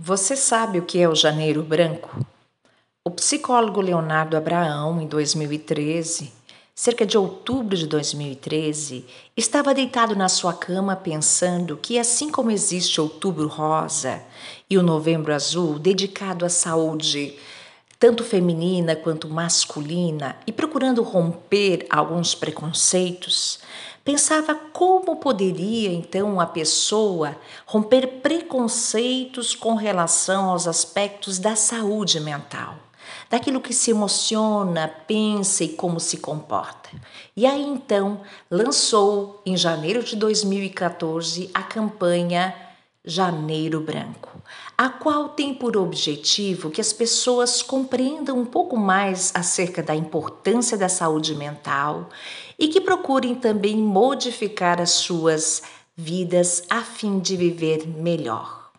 Você sabe o que é o Janeiro Branco? O psicólogo Leonardo Abraão, em 2013, cerca de outubro de 2013, estava deitado na sua cama pensando que, assim como existe Outubro Rosa e o Novembro Azul, dedicado à saúde tanto feminina quanto masculina, e procurando romper alguns preconceitos, pensava como poderia então a pessoa romper preconceitos com relação aos aspectos da saúde mental, daquilo que se emociona, pensa e como se comporta. E aí então lançou em janeiro de 2014 a campanha Janeiro Branco, a qual tem por objetivo que as pessoas compreendam um pouco mais acerca da importância da saúde mental e que procurem também modificar as suas vidas a fim de viver melhor.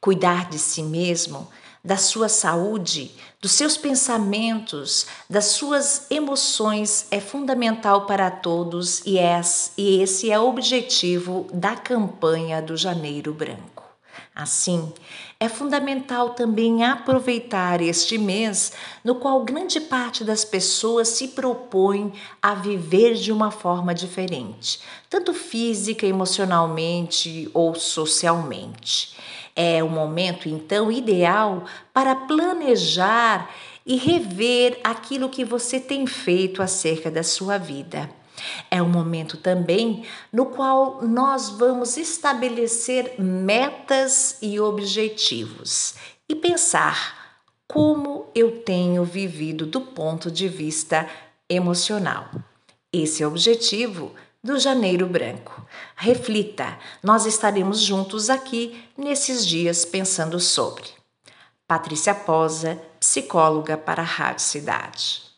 Cuidar de si mesmo, da sua saúde, dos seus pensamentos, das suas emoções é fundamental para todos e esse é o objetivo da campanha do Janeiro Branco. Assim, é fundamental também aproveitar este mês no qual grande parte das pessoas se propõe a viver de uma forma diferente, tanto física, emocionalmente ou socialmente. É o momento então ideal para planejar e rever aquilo que você tem feito acerca da sua vida. É um momento também no qual nós vamos estabelecer metas e objetivos e pensar como eu tenho vivido do ponto de vista emocional. Esse é o objetivo do Janeiro Branco. Reflita, nós estaremos juntos aqui nesses dias pensando sobre. Patrícia Posa, psicóloga para a Rádio Cidade.